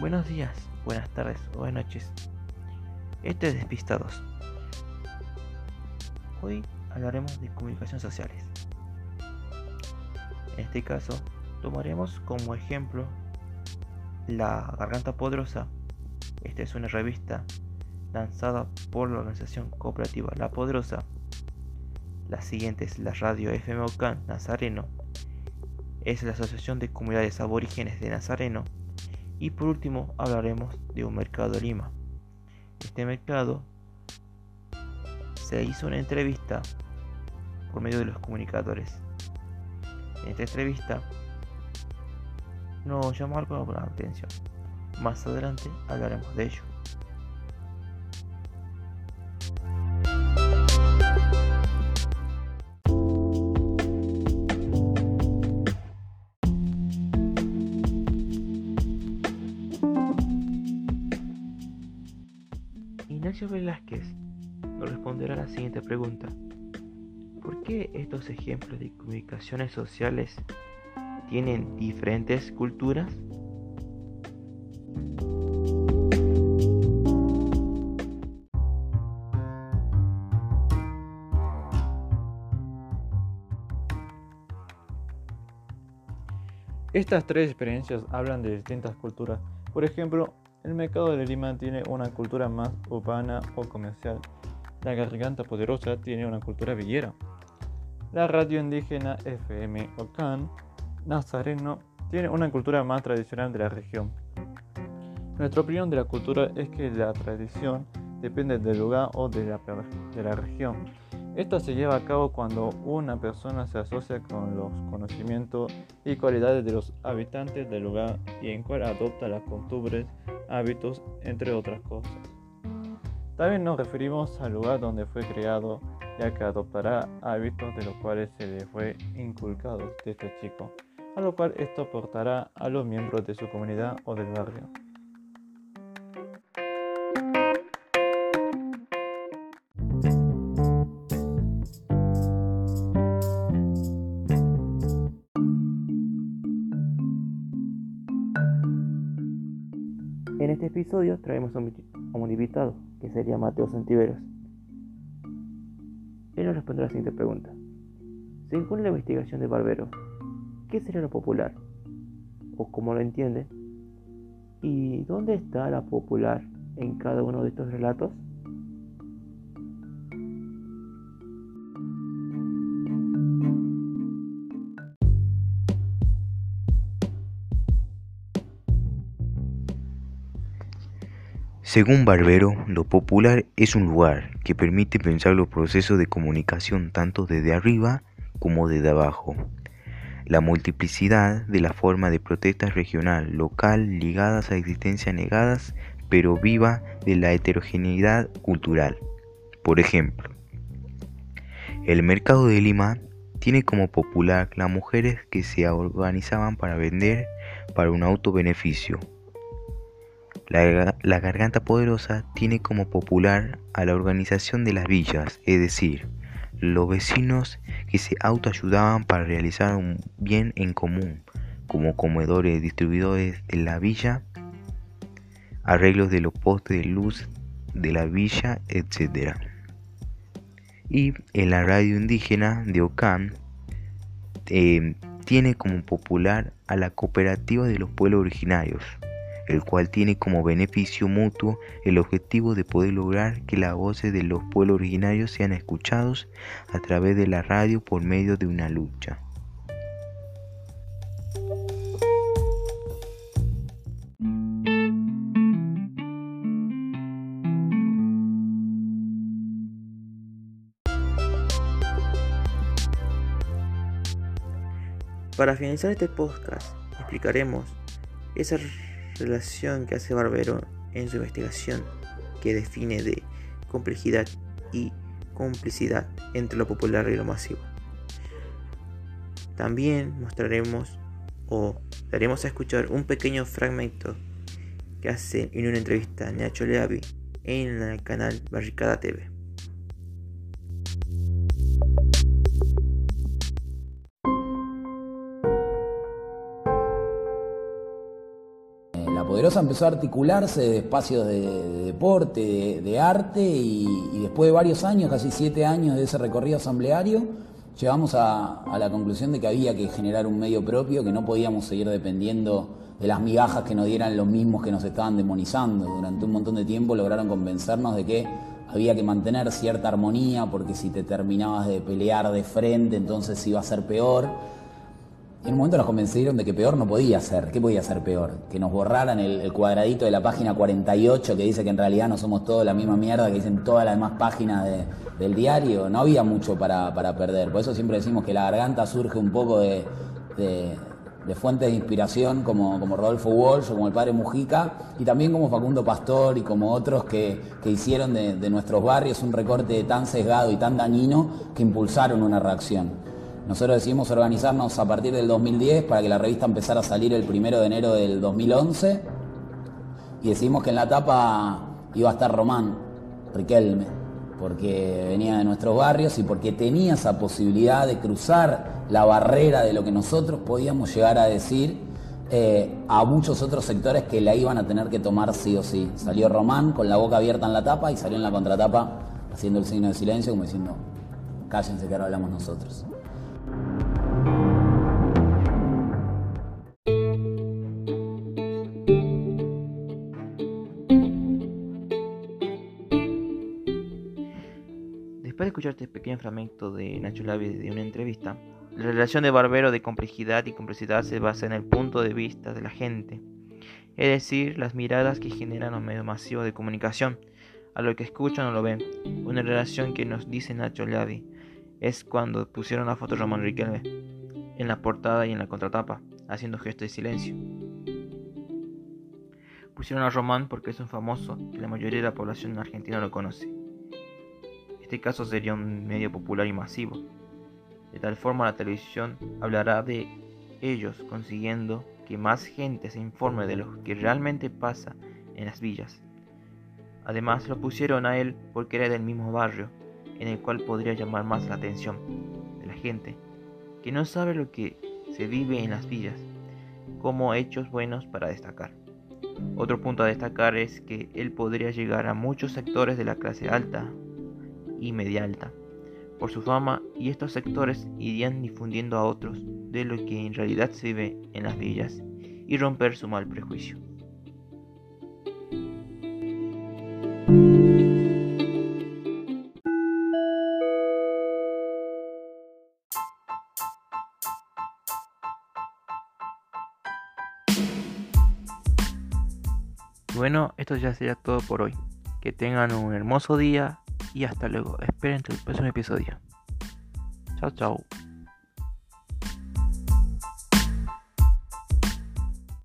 Buenos días, buenas tardes o buenas noches. Este es Despistados. Hoy hablaremos de comunicaciones sociales. En este caso, tomaremos como ejemplo La Garganta Poderosa. Esta es una revista lanzada por la organización cooperativa La Poderosa. La siguiente es la radio FM Ocán Nazareno. Es la Asociación de Comunidades Aborígenes de Nazareno y por último hablaremos de un mercado de Lima. Este mercado se hizo una entrevista por medio de los comunicadores. En esta entrevista nos llamó algo la atención. Más adelante hablaremos de ello. Ignacio Velázquez nos responderá la siguiente pregunta. ¿Por qué estos ejemplos de comunicaciones sociales tienen diferentes culturas? Estas tres experiencias hablan de distintas culturas. Por ejemplo, el mercado de Lima tiene una cultura más urbana o comercial. La garganta poderosa tiene una cultura villera. La radio indígena FM Ocán Nazareno tiene una cultura más tradicional de la región. Nuestra opinión de la cultura es que la tradición depende del lugar o de la, de la región. Esta se lleva a cabo cuando una persona se asocia con los conocimientos y cualidades de los habitantes del lugar y en cual adopta las costumbres hábitos, entre otras cosas. También nos referimos al lugar donde fue creado, ya que adoptará hábitos de los cuales se le fue inculcado desde este chico, a lo cual esto aportará a los miembros de su comunidad o del barrio. En este episodio traemos a un invitado, que sería Mateo Santiveros. Él nos responde la siguiente pregunta. Según la investigación de Barbero, ¿qué sería lo popular? ¿O cómo lo entiende? ¿Y dónde está la popular en cada uno de estos relatos? Según Barbero, lo popular es un lugar que permite pensar los procesos de comunicación tanto desde arriba como desde abajo. La multiplicidad de la forma de protesta regional, local, ligadas a existencias negadas, pero viva de la heterogeneidad cultural. Por ejemplo, el mercado de Lima tiene como popular las mujeres que se organizaban para vender para un autobeneficio la, garganta poderosa tiene como popular a la organización de las villas, es decir, los vecinos que se autoayudaban para realizar un bien en común, como comedores, distribuidores de la villa, arreglos de los postes de luz de la villa, etc. Y en la radio indígena de Ocán eh, tiene como popular a la cooperativa de los pueblos originarios, el cual tiene como beneficio mutuo el objetivo de poder lograr que las voces de los pueblos originarios sean escuchados a través de la radio por medio de una lucha. Para finalizar este podcast, explicaremos esa relación que hace Barbero en su investigación que define de complejidad y complicidad entre lo popular y lo masivo. También mostraremos o daremos a escuchar un pequeño fragmento que hace en una entrevista a Nacho en el canal Barricada TV. Empezó a articularse de espacios de, deporte, de, arte y, después de varios años, casi siete años de ese recorrido asambleario, llegamos a, la conclusión de que había que generar un medio propio, que no podíamos seguir dependiendo de las migajas que nos dieran los mismos que nos estaban demonizando. Durante un montón de tiempo lograron convencernos de que había que mantener cierta armonía porque si te terminabas de pelear de frente entonces iba a ser peor en un momento nos convencieron de que peor no podía ser. ¿Qué podía ser peor? Que nos borraran el, cuadradito de la página 48 que dice que en realidad no somos todos la misma mierda que dicen todas las demás páginas del diario. No había mucho para, perder. Por eso siempre decimos que la garganta surge un poco de, fuentes de inspiración como, como Rodolfo Walsh o como el padre Mujica y también como Facundo Pastor y como otros que, que hicieron de nuestros barrios un recorte tan sesgado y tan dañino que impulsaron una reacción. Nosotros decidimos organizarnos a partir del 2010 para que la revista empezara a salir el primero de enero del 2011 y decidimos que en la tapa iba a estar Román Riquelme, porque venía de nuestros barrios y porque tenía esa posibilidad de cruzar la barrera de lo que nosotros podíamos llegar a decir eh, a muchos otros sectores que la iban a tener que tomar sí o sí. Salió Román con la boca abierta en la tapa y salió en la contratapa haciendo el signo de silencio como diciendo, cállense que ahora hablamos nosotros. Después de escuchar este pequeño fragmento de Nacho Lavi de una entrevista, la relación de Barbero de complejidad y complejidad se basa en el punto de vista de la gente, es decir, las miradas que generan los medios masivos de comunicación, a lo que escuchan o lo ven. Una relación que nos dice Nacho Lavi es cuando pusieron la foto de Román Riquelme en la portada y en la contratapa, haciendo gesto de silencio. Pusieron a Román porque es un famoso que la mayoría de la población argentina lo conoce. Este caso sería un medio popular y masivo. De tal forma la televisión hablará de ellos consiguiendo que más gente se informe de lo que realmente pasa en las villas. Además lo pusieron a él porque era del mismo barrio en el cual podría llamar más la atención de la gente, que no sabe lo que se vive en las villas, como hechos buenos para destacar. Otro punto a destacar es que él podría llegar a muchos sectores de la clase alta y media alta por su fama y estos sectores irían difundiendo a otros de lo que en realidad se vive en las villas y romper su mal prejuicio. Bueno, esto ya sería todo por hoy. Que tengan un hermoso día y hasta luego. Esperen el próximo episodio. Chao, chao.